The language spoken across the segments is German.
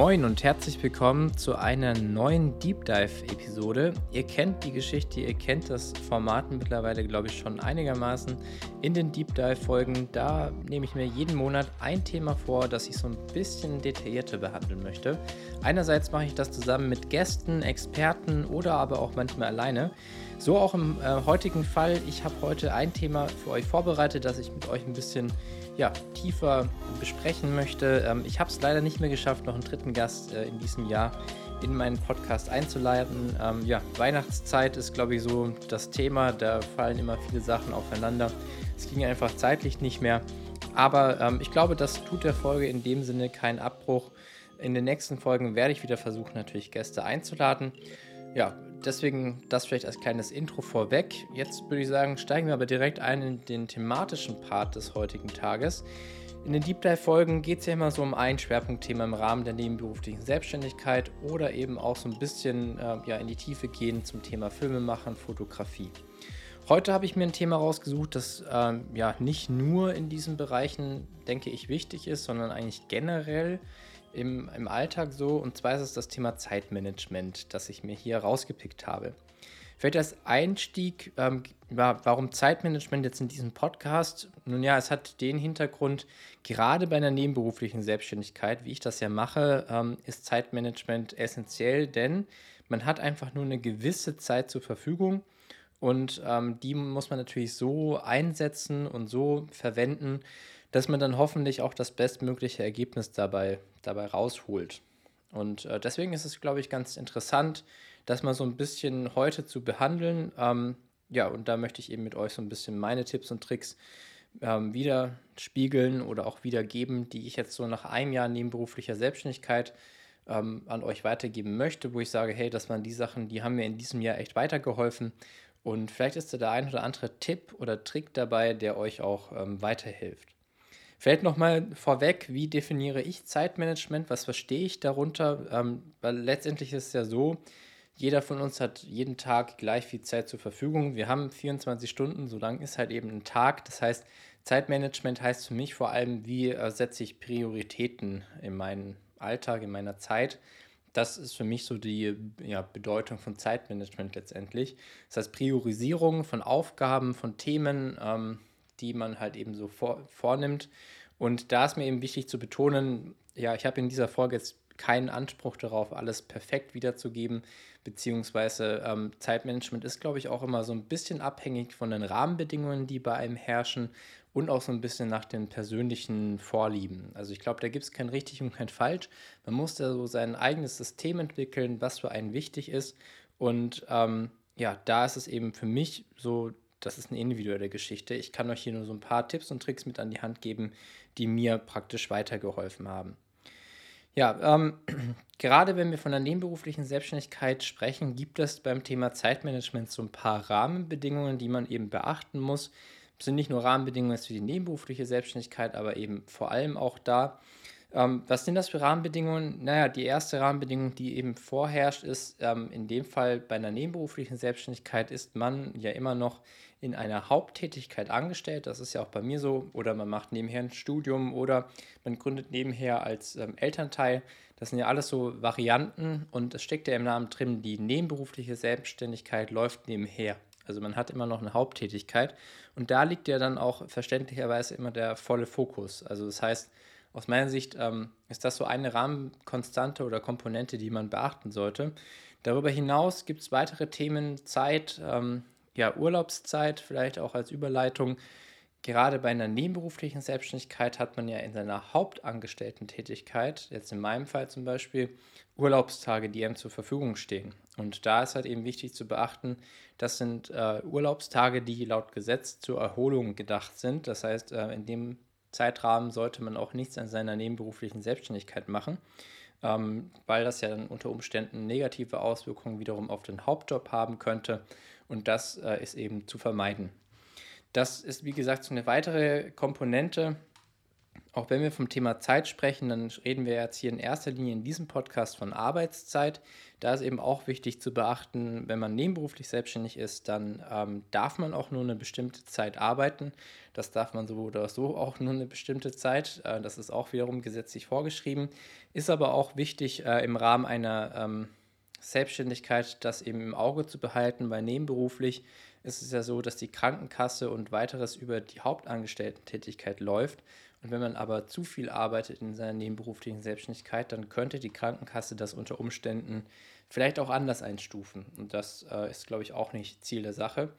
Moin und herzlich willkommen zu einer neuen Deep Dive-Episode. Ihr kennt die Geschichte, ihr kennt das Format mittlerweile, glaube ich, schon einigermaßen. In den Deep Dive-Folgen, da nehme ich mir jeden Monat ein Thema vor, das ich so ein bisschen detaillierter behandeln möchte. Einerseits mache ich das zusammen mit Gästen, Experten oder aber auch manchmal alleine. So auch im äh, heutigen Fall. Ich habe heute ein Thema für euch vorbereitet, das ich mit euch ein bisschen ja, tiefer besprechen möchte. Ähm, ich habe es leider nicht mehr geschafft, noch einen dritten Gast äh, in diesem Jahr in meinen Podcast einzuleiten. Ähm, ja, Weihnachtszeit ist, glaube ich, so das Thema. Da fallen immer viele Sachen aufeinander. Es ging einfach zeitlich nicht mehr. Aber ähm, ich glaube, das tut der Folge in dem Sinne keinen Abbruch. In den nächsten Folgen werde ich wieder versuchen, natürlich Gäste einzuladen. Ja, deswegen das vielleicht als kleines Intro vorweg. Jetzt würde ich sagen, steigen wir aber direkt ein in den thematischen Part des heutigen Tages. In den Deep Dive Folgen geht es ja immer so um ein Schwerpunktthema im Rahmen der nebenberuflichen Selbstständigkeit oder eben auch so ein bisschen äh, ja, in die Tiefe gehen zum Thema Filmemachen, Fotografie. Heute habe ich mir ein Thema rausgesucht, das ähm, ja nicht nur in diesen Bereichen, denke ich, wichtig ist, sondern eigentlich generell im, im Alltag so. Und zwar ist es das Thema Zeitmanagement, das ich mir hier rausgepickt habe. Vielleicht als Einstieg, ähm, warum Zeitmanagement jetzt in diesem Podcast? Nun ja, es hat den Hintergrund, gerade bei einer nebenberuflichen Selbstständigkeit, wie ich das ja mache, ähm, ist Zeitmanagement essentiell, denn man hat einfach nur eine gewisse Zeit zur Verfügung und ähm, die muss man natürlich so einsetzen und so verwenden, dass man dann hoffentlich auch das bestmögliche Ergebnis dabei, dabei rausholt. Und äh, deswegen ist es, glaube ich, ganz interessant, das mal so ein bisschen heute zu behandeln. Ähm, ja, und da möchte ich eben mit euch so ein bisschen meine Tipps und Tricks ähm, widerspiegeln oder auch wiedergeben, die ich jetzt so nach einem Jahr nebenberuflicher Selbstständigkeit ähm, an euch weitergeben möchte, wo ich sage, hey, das waren die Sachen, die haben mir in diesem Jahr echt weitergeholfen. Und vielleicht ist da der ein oder andere Tipp oder Trick dabei, der euch auch ähm, weiterhilft. Vielleicht nochmal vorweg, wie definiere ich Zeitmanagement? Was verstehe ich darunter? Ähm, weil letztendlich ist es ja so, jeder von uns hat jeden Tag gleich viel Zeit zur Verfügung. Wir haben 24 Stunden, so lang ist halt eben ein Tag. Das heißt, Zeitmanagement heißt für mich vor allem, wie äh, setze ich Prioritäten in meinen Alltag, in meiner Zeit. Das ist für mich so die ja, Bedeutung von Zeitmanagement letztendlich. Das heißt, Priorisierung von Aufgaben, von Themen, ähm, die man halt eben so vor, vornimmt. Und da ist mir eben wichtig zu betonen, ja, ich habe in dieser Folge jetzt keinen Anspruch darauf, alles perfekt wiederzugeben, beziehungsweise ähm, Zeitmanagement ist, glaube ich, auch immer so ein bisschen abhängig von den Rahmenbedingungen, die bei einem herrschen und auch so ein bisschen nach den persönlichen Vorlieben. Also ich glaube, da gibt es kein richtig und kein falsch. Man muss da so sein eigenes System entwickeln, was für einen wichtig ist. Und ähm, ja, da ist es eben für mich so das ist eine individuelle Geschichte. Ich kann euch hier nur so ein paar Tipps und Tricks mit an die Hand geben, die mir praktisch weitergeholfen haben. Ja, ähm, gerade wenn wir von der nebenberuflichen Selbstständigkeit sprechen, gibt es beim Thema Zeitmanagement so ein paar Rahmenbedingungen, die man eben beachten muss. Das sind nicht nur Rahmenbedingungen für die nebenberufliche Selbstständigkeit, aber eben vor allem auch da, ähm, was sind das für Rahmenbedingungen? Naja, die erste Rahmenbedingung, die eben vorherrscht, ist ähm, in dem Fall bei einer nebenberuflichen Selbstständigkeit ist man ja immer noch in einer Haupttätigkeit angestellt. Das ist ja auch bei mir so. Oder man macht nebenher ein Studium oder man gründet nebenher als ähm, Elternteil. Das sind ja alles so Varianten und es steckt ja im Namen drin, die nebenberufliche Selbstständigkeit läuft nebenher. Also man hat immer noch eine Haupttätigkeit und da liegt ja dann auch verständlicherweise immer der volle Fokus. Also das heißt, aus meiner Sicht ähm, ist das so eine Rahmenkonstante oder Komponente, die man beachten sollte. Darüber hinaus gibt es weitere Themen, Zeit, ähm, ja, Urlaubszeit, vielleicht auch als Überleitung. Gerade bei einer nebenberuflichen Selbstständigkeit hat man ja in seiner Hauptangestellten-Tätigkeit, jetzt in meinem Fall zum Beispiel, Urlaubstage, die einem zur Verfügung stehen. Und da ist halt eben wichtig zu beachten, das sind äh, Urlaubstage, die laut Gesetz zur Erholung gedacht sind. Das heißt, äh, in dem Zeitrahmen sollte man auch nichts an seiner nebenberuflichen Selbstständigkeit machen, ähm, weil das ja dann unter Umständen negative Auswirkungen wiederum auf den Hauptjob haben könnte und das äh, ist eben zu vermeiden. Das ist, wie gesagt, so eine weitere Komponente. Auch wenn wir vom Thema Zeit sprechen, dann reden wir jetzt hier in erster Linie in diesem Podcast von Arbeitszeit. Da ist eben auch wichtig zu beachten, wenn man nebenberuflich selbstständig ist, dann ähm, darf man auch nur eine bestimmte Zeit arbeiten. Das darf man so oder so auch nur eine bestimmte Zeit. Äh, das ist auch wiederum gesetzlich vorgeschrieben. Ist aber auch wichtig äh, im Rahmen einer ähm, Selbstständigkeit, das eben im Auge zu behalten, weil nebenberuflich ist es ja so, dass die Krankenkasse und weiteres über die Hauptangestellten-Tätigkeit läuft. Und wenn man aber zu viel arbeitet in seiner nebenberuflichen Selbstständigkeit, dann könnte die Krankenkasse das unter Umständen vielleicht auch anders einstufen. Und das äh, ist, glaube ich, auch nicht Ziel der Sache.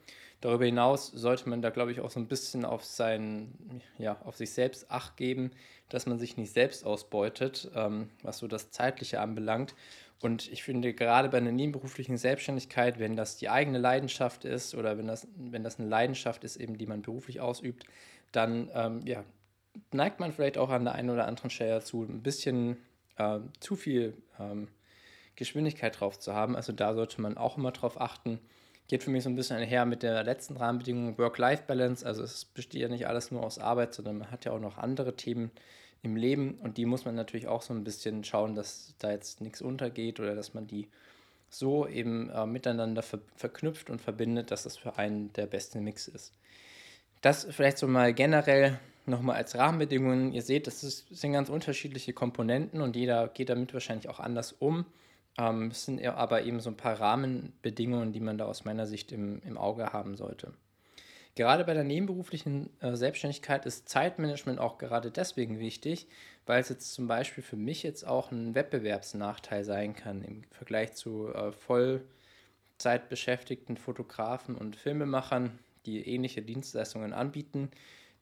Darüber hinaus sollte man da, glaube ich, auch so ein bisschen auf sein, ja, auf sich selbst Acht geben, dass man sich nicht selbst ausbeutet, ähm, was so das Zeitliche anbelangt. Und ich finde, gerade bei einer nebenberuflichen Selbstständigkeit, wenn das die eigene Leidenschaft ist oder wenn das, wenn das eine Leidenschaft ist, eben die man beruflich ausübt, dann ähm, ja, neigt man vielleicht auch an der einen oder anderen Stelle dazu, ein bisschen äh, zu viel ähm, Geschwindigkeit drauf zu haben. Also da sollte man auch immer drauf achten. Geht für mich so ein bisschen einher mit der letzten Rahmenbedingung Work-Life-Balance. Also es besteht ja nicht alles nur aus Arbeit, sondern man hat ja auch noch andere Themen im Leben und die muss man natürlich auch so ein bisschen schauen, dass da jetzt nichts untergeht oder dass man die so eben äh, miteinander ver verknüpft und verbindet, dass das für einen der beste Mix ist. Das vielleicht so mal generell nochmal als Rahmenbedingungen. Ihr seht, das, ist, sind ganz unterschiedliche Komponenten und jeder geht damit wahrscheinlich auch anders um. Ähm, es sind aber eben so ein paar Rahmenbedingungen, die man da aus meiner Sicht im, im Auge haben sollte. Gerade bei der nebenberuflichen äh, Selbstständigkeit ist Zeitmanagement auch gerade deswegen wichtig, weil es jetzt zum Beispiel für mich jetzt auch ein Wettbewerbsnachteil sein kann im Vergleich zu äh, Vollzeitbeschäftigten Fotografen und Filmemachern, die ähnliche Dienstleistungen anbieten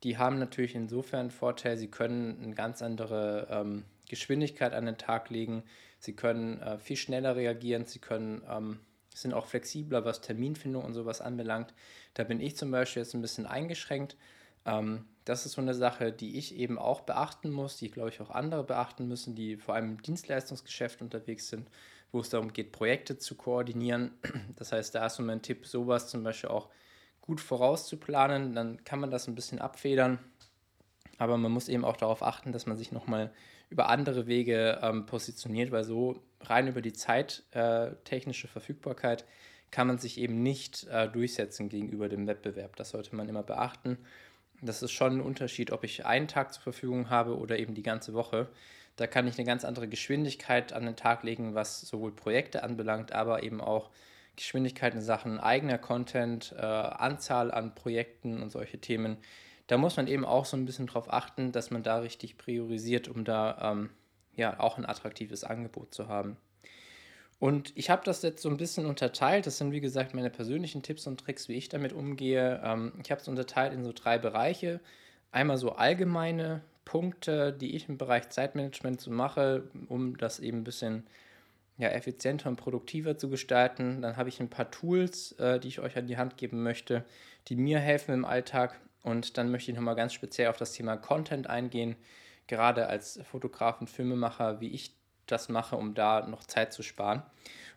die haben natürlich insofern einen Vorteil, sie können eine ganz andere ähm, Geschwindigkeit an den Tag legen, sie können äh, viel schneller reagieren, sie können, ähm, sind auch flexibler, was Terminfindung und sowas anbelangt. Da bin ich zum Beispiel jetzt ein bisschen eingeschränkt. Ähm, das ist so eine Sache, die ich eben auch beachten muss, die, glaube ich, auch andere beachten müssen, die vor allem im Dienstleistungsgeschäft unterwegs sind, wo es darum geht, Projekte zu koordinieren. Das heißt, da ist so mein Tipp, sowas zum Beispiel auch gut vorauszuplanen, dann kann man das ein bisschen abfedern. Aber man muss eben auch darauf achten, dass man sich nochmal über andere Wege ähm, positioniert, weil so rein über die zeittechnische äh, Verfügbarkeit kann man sich eben nicht äh, durchsetzen gegenüber dem Wettbewerb. Das sollte man immer beachten. Das ist schon ein Unterschied, ob ich einen Tag zur Verfügung habe oder eben die ganze Woche. Da kann ich eine ganz andere Geschwindigkeit an den Tag legen, was sowohl Projekte anbelangt, aber eben auch Geschwindigkeit in Sachen eigener Content, äh, Anzahl an Projekten und solche Themen. Da muss man eben auch so ein bisschen darauf achten, dass man da richtig priorisiert, um da ähm, ja auch ein attraktives Angebot zu haben. Und ich habe das jetzt so ein bisschen unterteilt. Das sind, wie gesagt, meine persönlichen Tipps und Tricks, wie ich damit umgehe. Ähm, ich habe es unterteilt in so drei Bereiche. Einmal so allgemeine Punkte, die ich im Bereich Zeitmanagement so mache, um das eben ein bisschen ja, effizienter und produktiver zu gestalten. Dann habe ich ein paar Tools, äh, die ich euch an die Hand geben möchte, die mir helfen im Alltag. Und dann möchte ich nochmal ganz speziell auf das Thema Content eingehen, gerade als Fotograf und Filmemacher, wie ich das mache, um da noch Zeit zu sparen.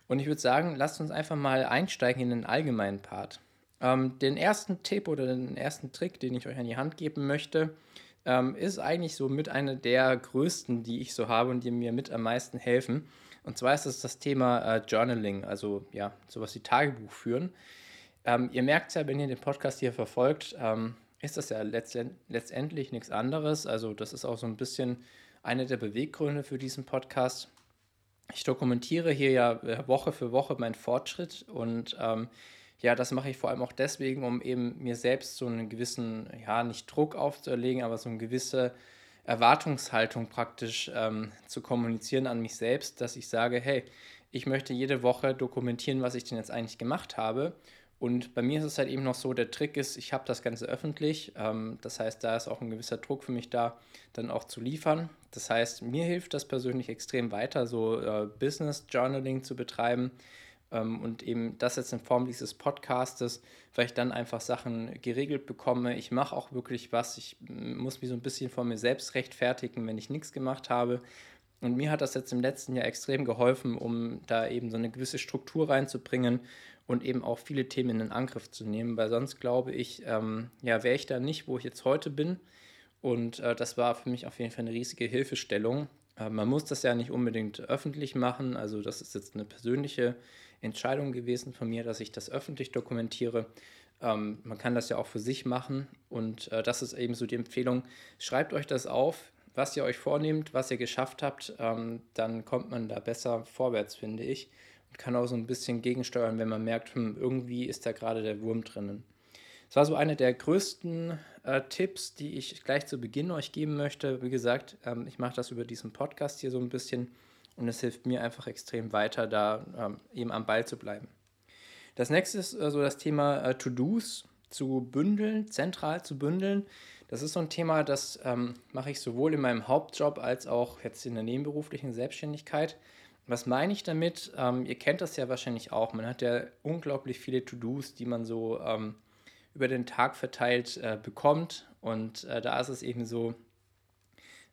Und ich würde sagen, lasst uns einfach mal einsteigen in den allgemeinen Part. Ähm, den ersten Tipp oder den ersten Trick, den ich euch an die Hand geben möchte, ähm, ist eigentlich so mit einer der größten, die ich so habe und die mir mit am meisten helfen. Und zwar ist es das Thema äh, Journaling, also ja, sowas wie Tagebuch führen. Ähm, ihr merkt ja, wenn ihr den Podcast hier verfolgt, ähm, ist das ja letztend letztendlich nichts anderes. Also das ist auch so ein bisschen einer der Beweggründe für diesen Podcast. Ich dokumentiere hier ja äh, Woche für Woche meinen Fortschritt und ähm, ja, das mache ich vor allem auch deswegen, um eben mir selbst so einen gewissen, ja, nicht Druck aufzuerlegen, aber so eine gewisse Erwartungshaltung praktisch ähm, zu kommunizieren an mich selbst, dass ich sage, hey, ich möchte jede Woche dokumentieren, was ich denn jetzt eigentlich gemacht habe. Und bei mir ist es halt eben noch so, der Trick ist, ich habe das Ganze öffentlich. Ähm, das heißt, da ist auch ein gewisser Druck für mich da, dann auch zu liefern. Das heißt, mir hilft das persönlich extrem weiter, so äh, Business Journaling zu betreiben und eben das jetzt in Form dieses Podcastes, weil ich dann einfach Sachen geregelt bekomme. Ich mache auch wirklich was. Ich muss mich so ein bisschen vor mir selbst rechtfertigen, wenn ich nichts gemacht habe. Und mir hat das jetzt im letzten Jahr extrem geholfen, um da eben so eine gewisse Struktur reinzubringen und eben auch viele Themen in den Angriff zu nehmen, weil sonst glaube ich, ähm, ja, wäre ich da nicht, wo ich jetzt heute bin. Und äh, das war für mich auf jeden Fall eine riesige Hilfestellung. Äh, man muss das ja nicht unbedingt öffentlich machen. Also das ist jetzt eine persönliche Entscheidung gewesen von mir, dass ich das öffentlich dokumentiere. Ähm, man kann das ja auch für sich machen. Und äh, das ist eben so die Empfehlung. Schreibt euch das auf, was ihr euch vornehmt, was ihr geschafft habt. Ähm, dann kommt man da besser vorwärts, finde ich. Und kann auch so ein bisschen gegensteuern, wenn man merkt, hm, irgendwie ist da gerade der Wurm drinnen. Das war so einer der größten äh, Tipps, die ich gleich zu Beginn euch geben möchte. Wie gesagt, ähm, ich mache das über diesen Podcast hier so ein bisschen und es hilft mir einfach extrem weiter, da ähm, eben am Ball zu bleiben. Das nächste ist äh, so das Thema äh, To-Dos zu bündeln, zentral zu bündeln. Das ist so ein Thema, das ähm, mache ich sowohl in meinem Hauptjob als auch jetzt in der nebenberuflichen Selbstständigkeit. Was meine ich damit? Ähm, ihr kennt das ja wahrscheinlich auch. Man hat ja unglaublich viele To-Dos, die man so ähm, über den Tag verteilt äh, bekommt. Und äh, da ist es eben so,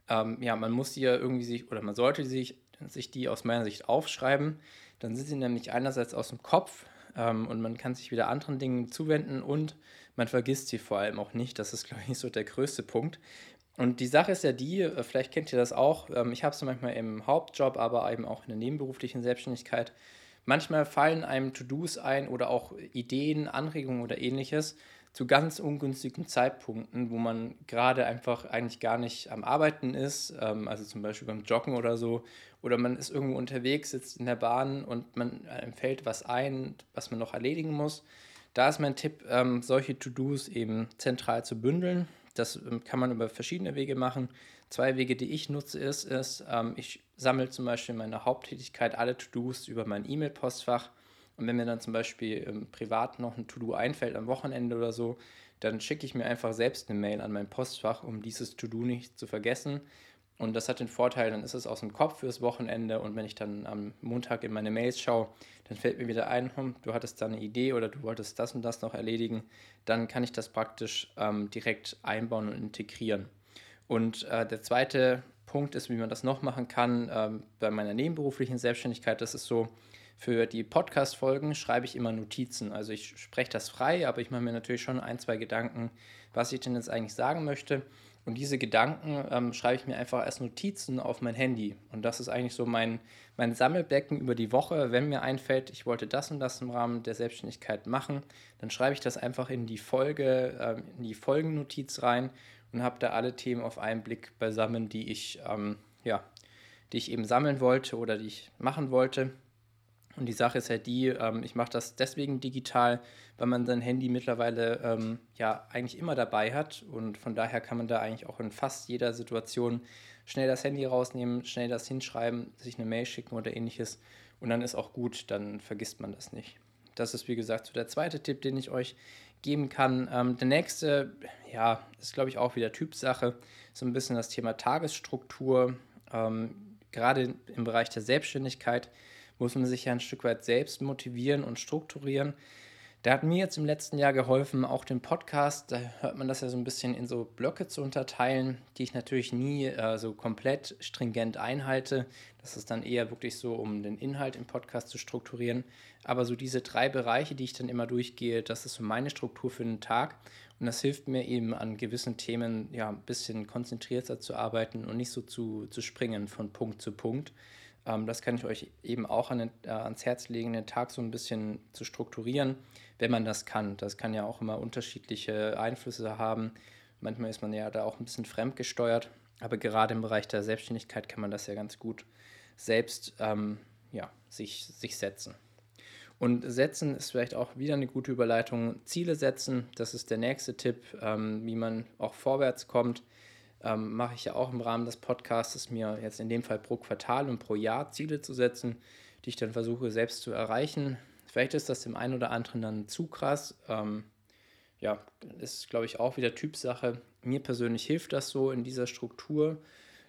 ähm, ja, man muss die ja irgendwie sich, oder man sollte sich, sich die aus meiner Sicht aufschreiben. Dann sind sie nämlich einerseits aus dem Kopf ähm, und man kann sich wieder anderen Dingen zuwenden und man vergisst sie vor allem auch nicht. Das ist, glaube ich, so der größte Punkt. Und die Sache ist ja die, äh, vielleicht kennt ihr das auch, ähm, ich habe es manchmal im Hauptjob, aber eben auch in der nebenberuflichen Selbstständigkeit, Manchmal fallen einem To-Dos ein oder auch Ideen, Anregungen oder ähnliches zu ganz ungünstigen Zeitpunkten, wo man gerade einfach eigentlich gar nicht am Arbeiten ist, ähm, also zum Beispiel beim Joggen oder so, oder man ist irgendwo unterwegs, sitzt in der Bahn und man einem fällt was ein, was man noch erledigen muss. Da ist mein Tipp, ähm, solche To-Dos eben zentral zu bündeln. Das ähm, kann man über verschiedene Wege machen. Zwei Wege, die ich nutze, ist, ist ähm, ich sammle zum Beispiel meine Haupttätigkeit alle To-Dos über mein E-Mail-Postfach. Und wenn mir dann zum Beispiel ähm, privat noch ein To-Do einfällt am Wochenende oder so, dann schicke ich mir einfach selbst eine Mail an mein Postfach, um dieses To-Do nicht zu vergessen. Und das hat den Vorteil, dann ist es aus dem Kopf fürs Wochenende und wenn ich dann am Montag in meine Mails schaue, dann fällt mir wieder ein, hm, du hattest da eine Idee oder du wolltest das und das noch erledigen, dann kann ich das praktisch ähm, direkt einbauen und integrieren. Und äh, der zweite Punkt ist, wie man das noch machen kann, ähm, bei meiner nebenberuflichen Selbstständigkeit, das ist so, für die Podcast-Folgen schreibe ich immer Notizen. Also ich spreche das frei, aber ich mache mir natürlich schon ein, zwei Gedanken, was ich denn jetzt eigentlich sagen möchte. Und diese Gedanken ähm, schreibe ich mir einfach als Notizen auf mein Handy. Und das ist eigentlich so mein, mein Sammelbecken über die Woche. Wenn mir einfällt, ich wollte das und das im Rahmen der Selbstständigkeit machen, dann schreibe ich das einfach in die Folge, äh, in die Folgennotiz rein und habe da alle Themen auf einen Blick beisammen, die ich, ähm, ja, die ich eben sammeln wollte oder die ich machen wollte. Und die Sache ist halt die, ähm, ich mache das deswegen digital, weil man sein Handy mittlerweile ähm, ja eigentlich immer dabei hat und von daher kann man da eigentlich auch in fast jeder Situation schnell das Handy rausnehmen, schnell das hinschreiben, sich eine Mail schicken oder ähnliches und dann ist auch gut, dann vergisst man das nicht. Das ist wie gesagt so der zweite Tipp, den ich euch geben kann. Ähm, der nächste, ja, ist glaube ich auch wieder Typsache, so ein bisschen das Thema Tagesstruktur. Ähm, gerade im Bereich der Selbstständigkeit muss man sich ja ein Stück weit selbst motivieren und strukturieren. Der hat mir jetzt im letzten Jahr geholfen, auch den Podcast, da hört man das ja so ein bisschen in so Blöcke zu unterteilen, die ich natürlich nie äh, so komplett stringent einhalte. Das ist dann eher wirklich so, um den Inhalt im Podcast zu strukturieren. Aber so diese drei Bereiche, die ich dann immer durchgehe, das ist so meine Struktur für den Tag. Und das hilft mir eben an gewissen Themen ja ein bisschen konzentrierter zu arbeiten und nicht so zu, zu springen von Punkt zu Punkt. Ähm, das kann ich euch eben auch an den, äh, ans Herz legen, den Tag so ein bisschen zu strukturieren wenn man das kann. Das kann ja auch immer unterschiedliche Einflüsse haben. Manchmal ist man ja da auch ein bisschen fremdgesteuert, aber gerade im Bereich der Selbstständigkeit kann man das ja ganz gut selbst ähm, ja, sich, sich setzen. Und setzen ist vielleicht auch wieder eine gute Überleitung. Ziele setzen, das ist der nächste Tipp, ähm, wie man auch vorwärts kommt. Ähm, mache ich ja auch im Rahmen des Podcasts, mir jetzt in dem Fall pro Quartal und pro Jahr Ziele zu setzen, die ich dann versuche selbst zu erreichen. Vielleicht ist das dem einen oder anderen dann zu krass. Ähm, ja, ist, glaube ich, auch wieder Typsache. Mir persönlich hilft das so in dieser Struktur.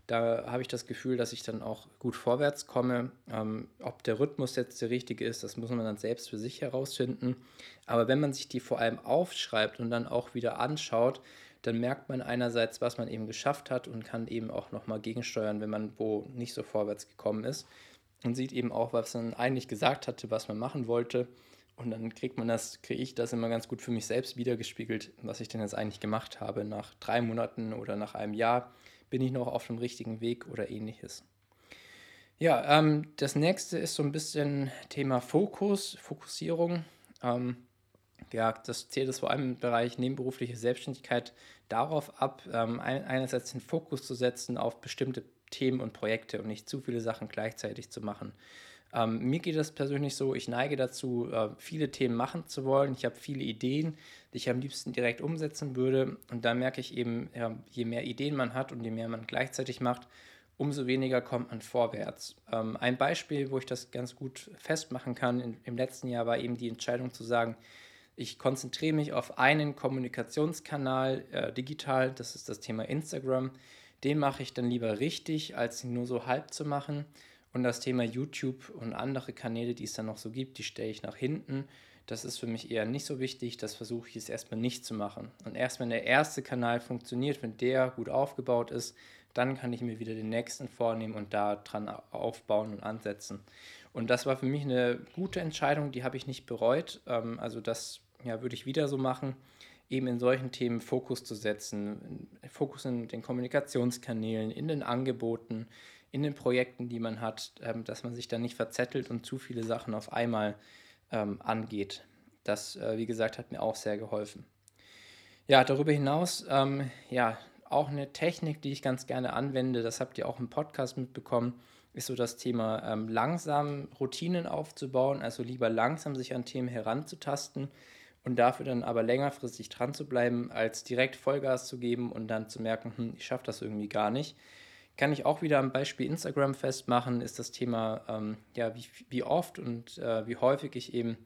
Da habe ich das Gefühl, dass ich dann auch gut vorwärts komme. Ähm, ob der Rhythmus jetzt der richtige ist, das muss man dann selbst für sich herausfinden. Aber wenn man sich die vor allem aufschreibt und dann auch wieder anschaut, dann merkt man einerseits, was man eben geschafft hat und kann eben auch nochmal gegensteuern, wenn man wo nicht so vorwärts gekommen ist und sieht eben auch, was man eigentlich gesagt hatte, was man machen wollte Und dann kriegt man das, kriege ich das immer ganz gut für mich selbst wiedergespiegelt, was ich denn jetzt eigentlich gemacht habe. Nach drei Monaten oder nach einem Jahr bin ich noch auf dem richtigen Weg oder ähnliches. Ja, ähm, das nächste ist so ein bisschen Thema Fokus, Fokussierung. Ähm, ja, das zählt es vor allem im Bereich nebenberufliche Selbstständigkeit darauf ab, ähm, einerseits den Fokus zu setzen auf bestimmte Themen und Projekte und nicht zu viele Sachen gleichzeitig zu machen. Ähm, mir geht es persönlich so, ich neige dazu, äh, viele Themen machen zu wollen. Ich habe viele Ideen, die ich am liebsten direkt umsetzen würde. Und da merke ich eben, ja, je mehr Ideen man hat und je mehr man gleichzeitig macht, umso weniger kommt man vorwärts. Ähm, ein Beispiel, wo ich das ganz gut festmachen kann, in, im letzten Jahr war eben die Entscheidung zu sagen, ich konzentriere mich auf einen Kommunikationskanal äh, digital, das ist das Thema Instagram. Den mache ich dann lieber richtig, als nur so halb zu machen. Und das Thema YouTube und andere Kanäle, die es dann noch so gibt, die stelle ich nach hinten. Das ist für mich eher nicht so wichtig. Das versuche ich jetzt erstmal nicht zu machen. Und erst wenn der erste Kanal funktioniert, wenn der gut aufgebaut ist, dann kann ich mir wieder den nächsten vornehmen und da dran aufbauen und ansetzen. Und das war für mich eine gute Entscheidung, die habe ich nicht bereut. Ähm, also das ja, würde ich wieder so machen, eben in solchen Themen Fokus zu setzen. Fokus in den Kommunikationskanälen, in den Angeboten, in den Projekten, die man hat, ähm, dass man sich da nicht verzettelt und zu viele Sachen auf einmal ähm, angeht. Das, äh, wie gesagt, hat mir auch sehr geholfen. Ja, darüber hinaus, ähm, ja, auch eine Technik, die ich ganz gerne anwende, das habt ihr auch im Podcast mitbekommen, ist so das Thema ähm, langsam Routinen aufzubauen, also lieber langsam sich an Themen heranzutasten und dafür dann aber längerfristig dran zu bleiben, als direkt Vollgas zu geben und dann zu merken, hm, ich schaffe das irgendwie gar nicht. Kann ich auch wieder am Beispiel Instagram festmachen, ist das Thema, ähm, ja, wie, wie oft und äh, wie häufig ich eben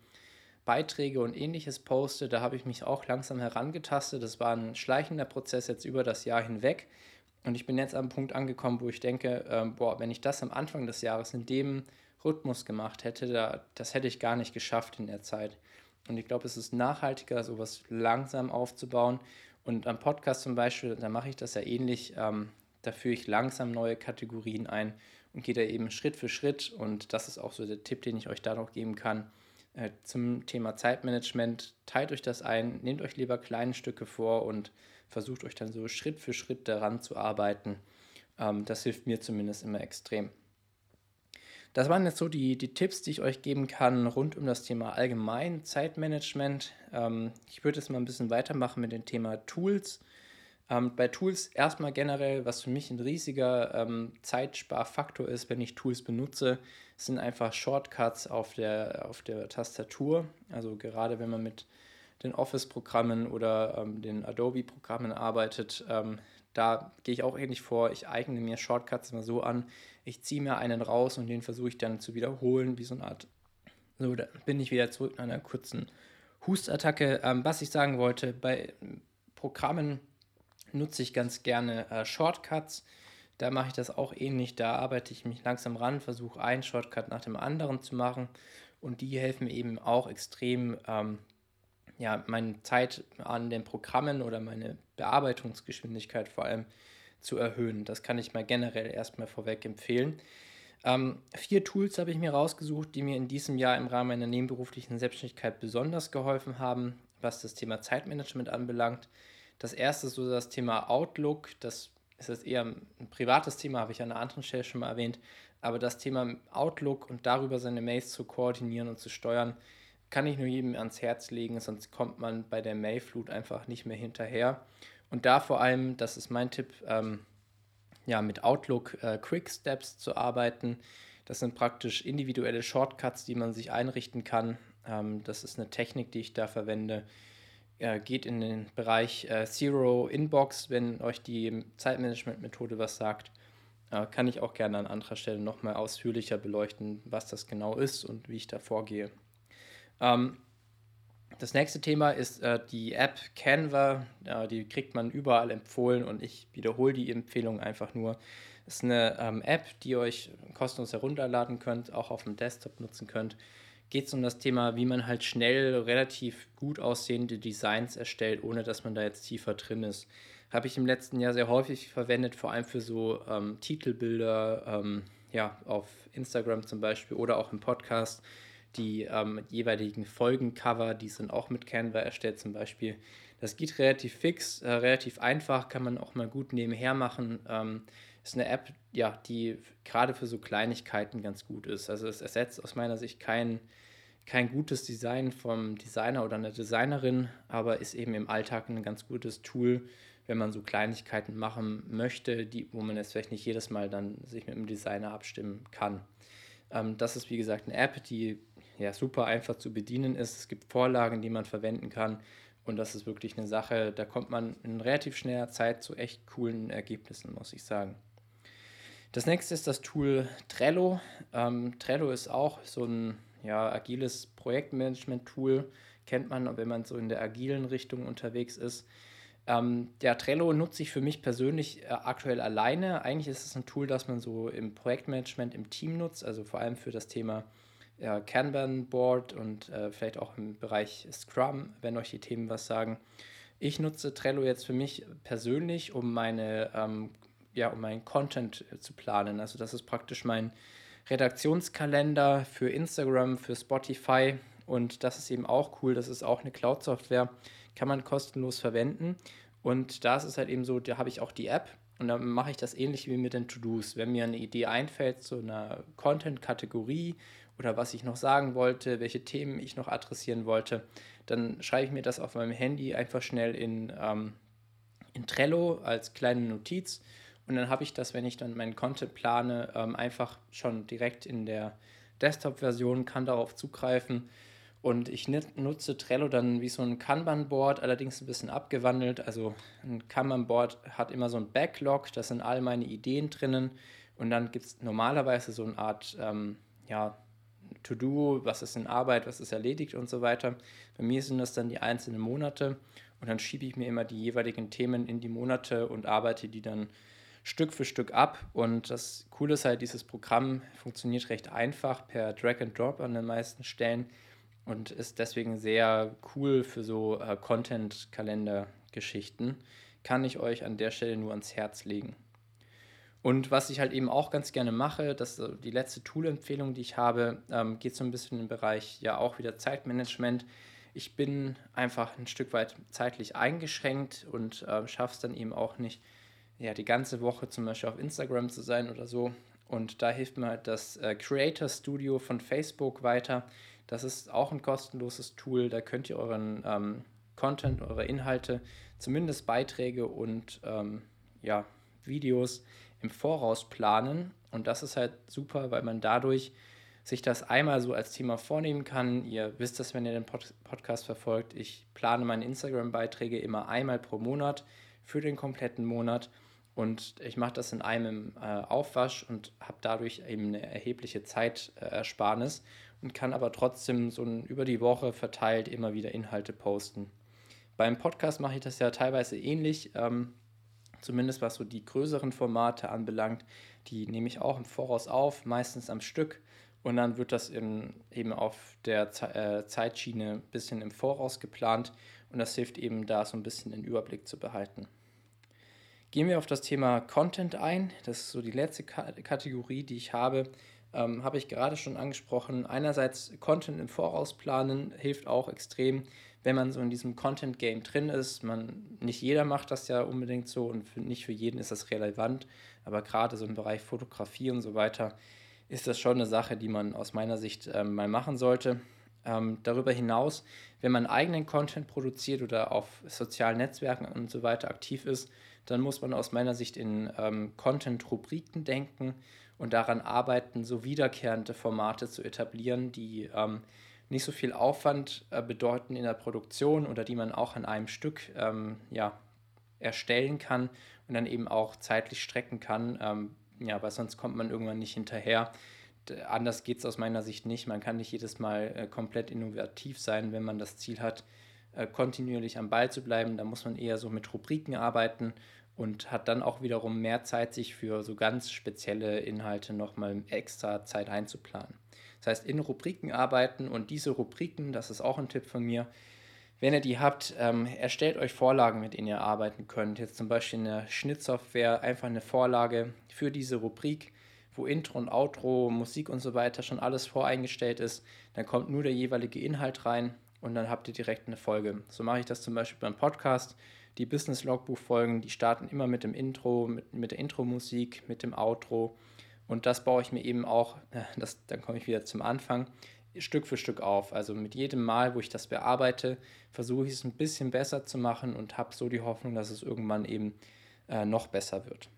Beiträge und ähnliches poste. Da habe ich mich auch langsam herangetastet. Das war ein schleichender Prozess jetzt über das Jahr hinweg. Und ich bin jetzt am Punkt angekommen, wo ich denke, ähm, boah, wenn ich das am Anfang des Jahres in dem Rhythmus gemacht hätte, da, das hätte ich gar nicht geschafft in der Zeit. Und ich glaube, es ist nachhaltiger, sowas langsam aufzubauen. Und am Podcast zum Beispiel, da mache ich das ja ähnlich. Ähm, da führe ich langsam neue Kategorien ein und gehe da eben Schritt für Schritt. Und das ist auch so der Tipp, den ich euch da noch geben kann. Äh, zum Thema Zeitmanagement, teilt euch das ein, nehmt euch lieber kleine Stücke vor und versucht euch dann so Schritt für Schritt daran zu arbeiten. Ähm, das hilft mir zumindest immer extrem. Das waren jetzt so die, die Tipps, die ich euch geben kann rund um das Thema allgemein Zeitmanagement. Ähm, ich würde jetzt mal ein bisschen weitermachen mit dem Thema Tools. Ähm, bei Tools erstmal generell, was für mich ein riesiger ähm, Zeitsparfaktor ist, wenn ich Tools benutze, sind einfach Shortcuts auf der, auf der Tastatur. Also gerade wenn man mit den Office-Programmen oder ähm, den Adobe-Programmen arbeitet, ähm, da gehe ich auch ähnlich vor. Ich eigne mir Shortcuts immer so an. Ich ziehe mir einen raus und den versuche ich dann zu wiederholen, wie so eine Art. So, da bin ich wieder zurück in einer kurzen Hustattacke. Ähm, was ich sagen wollte, bei Programmen nutze ich ganz gerne äh, Shortcuts. Da mache ich das auch ähnlich. Da arbeite ich mich langsam ran, versuche einen Shortcut nach dem anderen zu machen. Und die helfen mir eben auch extrem, ähm, ja, meine Zeit an den Programmen oder meine Bearbeitungsgeschwindigkeit vor allem zu erhöhen. Das kann ich mal generell erstmal vorweg empfehlen. Ähm, vier Tools habe ich mir rausgesucht, die mir in diesem Jahr im Rahmen meiner nebenberuflichen Selbstständigkeit besonders geholfen haben, was das Thema Zeitmanagement anbelangt. Das erste ist so das Thema Outlook. Das ist jetzt eher ein privates Thema, habe ich an einer anderen Stelle schon mal erwähnt. Aber das Thema Outlook und darüber seine Mails zu koordinieren und zu steuern, kann ich nur jedem ans Herz legen, sonst kommt man bei der Mailflut einfach nicht mehr hinterher. Und da vor allem, das ist mein Tipp, ähm, ja, mit Outlook äh, Quick Steps zu arbeiten. Das sind praktisch individuelle Shortcuts, die man sich einrichten kann. Ähm, das ist eine Technik, die ich da verwende äh, geht in den Bereich äh, Zero Inbox, wenn euch die Zeitmanagement-Methode was sagt. Äh, kann ich auch gerne an anderer Stelle nochmal ausführlicher beleuchten, was das genau ist und wie ich da vorgehe. Ähm, das nächste Thema ist äh, die App Canva. die kriegt man überall empfohlen und ich wiederhole die Empfehlung einfach nur. Es ist eine ähm, App, die ihr euch kostenlos herunterladen könnt, auch auf dem Desktop nutzen könnt geht es um das Thema, wie man halt schnell relativ gut aussehende Designs erstellt, ohne dass man da jetzt tiefer drin ist. Habe ich im letzten Jahr sehr häufig verwendet, vor allem für so ähm, Titelbilder, ähm, ja, auf Instagram zum Beispiel oder auch im Podcast, Die ähm, jeweiligen Folgencover, die sind auch mit Canva erstellt zum Beispiel. Das geht relativ fix, äh, relativ einfach, kann man auch mal gut nebenher machen. Ähm, ist eine App, ja, die gerade für so Kleinigkeiten ganz gut ist. Also es ersetzt aus meiner Sicht kein, kein gutes Design vom Designer oder einer Designerin, aber ist eben im Alltag ein ganz gutes Tool, wenn man so Kleinigkeiten machen möchte, die, wo man jetzt vielleicht nicht jedes Mal dann sich mit dem Designer abstimmen kann. Ähm, das ist wie gesagt eine App, die ja super einfach zu bedienen ist. Es gibt Vorlagen, die man verwenden kann. Und das ist wirklich eine Sache, da kommt man in relativ schneller Zeit zu echt coolen Ergebnissen, muss ich sagen. Das nächste ist das Tool Trello. Ähm, Trello ist auch so ein ja, agiles Projektmanagement-Tool. Kennt man, wenn man so in der agilen Richtung unterwegs ist. Ähm, der Trello nutze ich für mich persönlich äh, aktuell alleine. Eigentlich ist es ein Tool, das man so im Projektmanagement im Team nutzt, also vor allem für das Thema ja, Kanban Board und äh, vielleicht auch im Bereich Scrum, wenn euch die Themen was sagen. Ich nutze Trello jetzt für mich persönlich, um meine ähm, ja, um meinen Content äh, zu planen. Also das ist praktisch mein Redaktionskalender für Instagram, für Spotify und das ist eben auch cool. Das ist auch eine Cloud-Software, kann man kostenlos verwenden. Und da ist es halt eben so, da habe ich auch die App und dann mache ich das ähnlich wie mit den To-Dos. Wenn mir eine Idee einfällt zu einer Content-Kategorie oder was ich noch sagen wollte, welche Themen ich noch adressieren wollte, dann schreibe ich mir das auf meinem Handy einfach schnell in, ähm, in Trello als kleine Notiz und dann habe ich das, wenn ich dann meinen Content plane, ähm, einfach schon direkt in der Desktop-Version, kann darauf zugreifen. Und ich nutze Trello dann wie so ein Kanban-Board, allerdings ein bisschen abgewandelt. Also ein Kanban-Board hat immer so ein Backlog, da sind all meine Ideen drinnen. Und dann gibt es normalerweise so eine Art ähm, ja, To-Do, was ist in Arbeit, was ist erledigt und so weiter. Bei mir sind das dann die einzelnen Monate. Und dann schiebe ich mir immer die jeweiligen Themen in die Monate und arbeite die dann Stück für Stück ab. Und das Coole ist halt, dieses Programm funktioniert recht einfach per Drag and Drop an den meisten Stellen und ist deswegen sehr cool für so äh, Content-Kalender-Geschichten. Kann ich euch an der Stelle nur ans Herz legen. Und was ich halt eben auch ganz gerne mache, das ist die letzte Tool-Empfehlung, die ich habe, ähm, geht so ein bisschen im Bereich ja auch wieder Zeitmanagement. Ich bin einfach ein Stück weit zeitlich eingeschränkt und äh, schaffe es dann eben auch nicht, ja, die ganze Woche zum Beispiel auf Instagram zu sein oder so. Und da hilft mir halt das äh, Creator Studio von Facebook weiter. Das ist auch ein kostenloses Tool. Da könnt ihr euren ähm, Content, eure Inhalte, zumindest Beiträge und ähm, ja, Videos im Voraus planen. Und das ist halt super, weil man dadurch sich das einmal so als Thema vornehmen kann. Ihr wisst das, wenn ihr den Pod Podcast verfolgt. Ich plane meine Instagram-Beiträge immer einmal pro Monat für den kompletten Monat. Und ich mache das in einem äh, Aufwasch und habe dadurch eben eine erhebliche Zeitersparnis und kann aber trotzdem so ein, über die Woche verteilt immer wieder Inhalte posten. Beim Podcast mache ich das ja teilweise ähnlich, ähm, zumindest was so die größeren Formate anbelangt. Die nehme ich auch im Voraus auf, meistens am Stück. Und dann wird das in, eben auf der Ze äh, Zeitschiene ein bisschen im Voraus geplant. Und das hilft eben da so ein bisschen den Überblick zu behalten. Gehen wir auf das Thema Content ein. Das ist so die letzte Kategorie, die ich habe. Ähm, habe ich gerade schon angesprochen. Einerseits Content im Voraus planen hilft auch extrem, wenn man so in diesem Content-Game drin ist. Man, nicht jeder macht das ja unbedingt so und für, nicht für jeden ist das relevant. Aber gerade so im Bereich Fotografie und so weiter ist das schon eine Sache, die man aus meiner Sicht ähm, mal machen sollte. Ähm, darüber hinaus, wenn man eigenen Content produziert oder auf sozialen Netzwerken und so weiter aktiv ist, dann muss man aus meiner Sicht in ähm, Content-Rubriken denken und daran arbeiten, so wiederkehrende Formate zu etablieren, die ähm, nicht so viel Aufwand äh, bedeuten in der Produktion oder die man auch an einem Stück ähm, ja, erstellen kann und dann eben auch zeitlich strecken kann. Ähm, ja, weil sonst kommt man irgendwann nicht hinterher. Anders geht es aus meiner Sicht nicht. Man kann nicht jedes Mal äh, komplett innovativ sein, wenn man das Ziel hat, äh, kontinuierlich am Ball zu bleiben. Da muss man eher so mit Rubriken arbeiten und hat dann auch wiederum mehr Zeit, sich für so ganz spezielle Inhalte nochmal extra Zeit einzuplanen. Das heißt, in Rubriken arbeiten und diese Rubriken, das ist auch ein Tipp von mir, wenn ihr die habt, ähm, erstellt euch Vorlagen, mit denen ihr arbeiten könnt. Jetzt zum Beispiel in der Schnittsoftware einfach eine Vorlage für diese Rubrik, wo Intro und Outro, Musik und so weiter schon alles voreingestellt ist. Dann kommt nur der jeweilige Inhalt rein und dann habt ihr direkt eine Folge. So mache ich das zum Beispiel beim Podcast. Die Business Logbuch Folgen, die starten immer mit dem Intro, mit, mit der Intro-Musik, mit dem Outro. Und das baue ich mir eben auch, äh, das, dann komme ich wieder zum Anfang, Stück für Stück auf. Also mit jedem Mal, wo ich das bearbeite, versuche ich es ein bisschen besser zu machen und habe so die Hoffnung, dass es irgendwann eben äh, noch besser wird.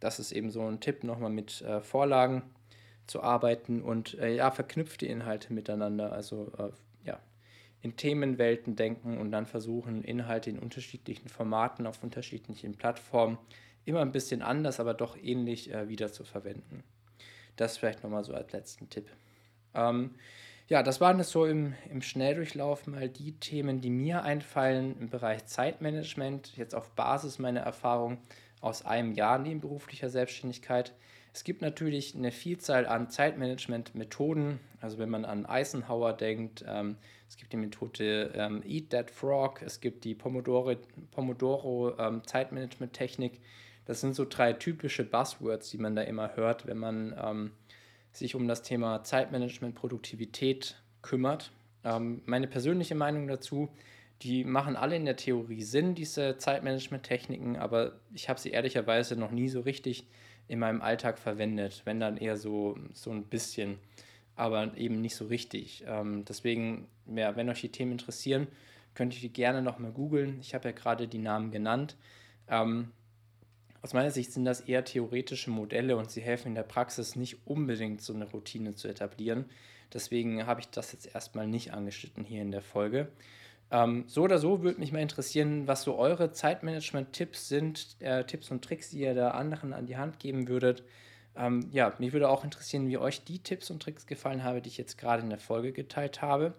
Das ist eben so ein Tipp, nochmal mit äh, Vorlagen zu arbeiten und äh, ja, verknüpfte Inhalte miteinander. Also äh, ja, in Themenwelten denken und dann versuchen, Inhalte in unterschiedlichen Formaten auf unterschiedlichen Plattformen immer ein bisschen anders, aber doch ähnlich äh, wieder zu verwenden. Das vielleicht nochmal so als letzten Tipp. Ähm, ja, das waren es so im, im Schnelldurchlauf mal die Themen, die mir einfallen im Bereich Zeitmanagement, jetzt auf Basis meiner Erfahrung aus einem Jahr nebenberuflicher Selbstständigkeit. Es gibt natürlich eine Vielzahl an Zeitmanagement-Methoden. Also wenn man an Eisenhower denkt, ähm, es gibt die Methode ähm, Eat That Frog, es gibt die Pomodoro, Pomodoro ähm. Das sind so drei typische Buzzwords, die man da immer hört, wenn man ähm, sich um das Thema Zeitmanagement, Produktivität kümmert. Ähm, meine persönliche Meinung dazu, die machen alle in der Theorie Sinn, diese Zeitmanagement-Techniken, aber ich habe sie ehrlicherweise noch nie so richtig in meinem Alltag verwendet, wenn dann eher so, so ein bisschen, aber eben nicht so richtig. Ähm, deswegen, ja, wenn euch die Themen interessieren, könnt ihr die gerne nochmal googeln. Ich habe ja gerade die Namen genannt. Ähm, aus meiner Sicht sind das eher theoretische Modelle und sie helfen in der Praxis nicht unbedingt so eine Routine zu etablieren. Deswegen habe ich das jetzt erstmal nicht angeschnitten hier in der Folge. Ähm, so oder so würde mich mal interessieren, was so eure Zeitmanagement-Tipps sind, äh, Tipps und Tricks, die ihr da anderen an die Hand geben würdet. Ähm, ja, mich würde auch interessieren, wie euch die Tipps und Tricks gefallen haben, die ich jetzt gerade in der Folge geteilt habe.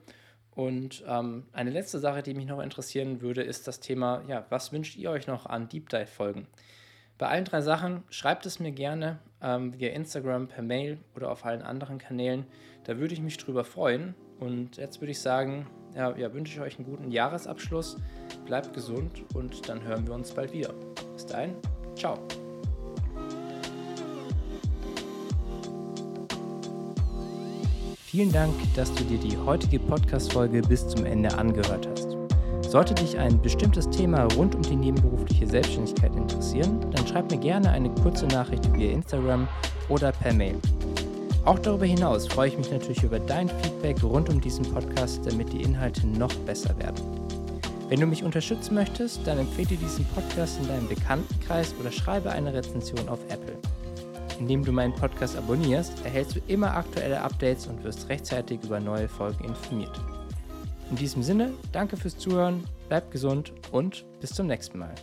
Und ähm, eine letzte Sache, die mich noch interessieren würde, ist das Thema, ja, was wünscht ihr euch noch an Deep Dive-Folgen? Bei allen drei Sachen schreibt es mir gerne ähm, via Instagram, per Mail oder auf allen anderen Kanälen. Da würde ich mich drüber freuen. Und jetzt würde ich sagen, ja, ja, wünsche ich euch einen guten Jahresabschluss. Bleibt gesund und dann hören wir uns bald wieder. Bis dahin, ciao. Vielen Dank, dass du dir die heutige Podcast-Folge bis zum Ende angehört hast. Sollte dich ein bestimmtes Thema rund um die nebenberufliche Selbstständigkeit interessieren, dann schreib mir gerne eine kurze Nachricht via Instagram oder per Mail. Auch darüber hinaus freue ich mich natürlich über dein Feedback rund um diesen Podcast, damit die Inhalte noch besser werden. Wenn du mich unterstützen möchtest, dann empfehle diesen Podcast in deinem Bekanntenkreis oder schreibe eine Rezension auf Apple. Indem du meinen Podcast abonnierst, erhältst du immer aktuelle Updates und wirst rechtzeitig über neue Folgen informiert. In diesem Sinne, danke fürs Zuhören, bleibt gesund und bis zum nächsten Mal.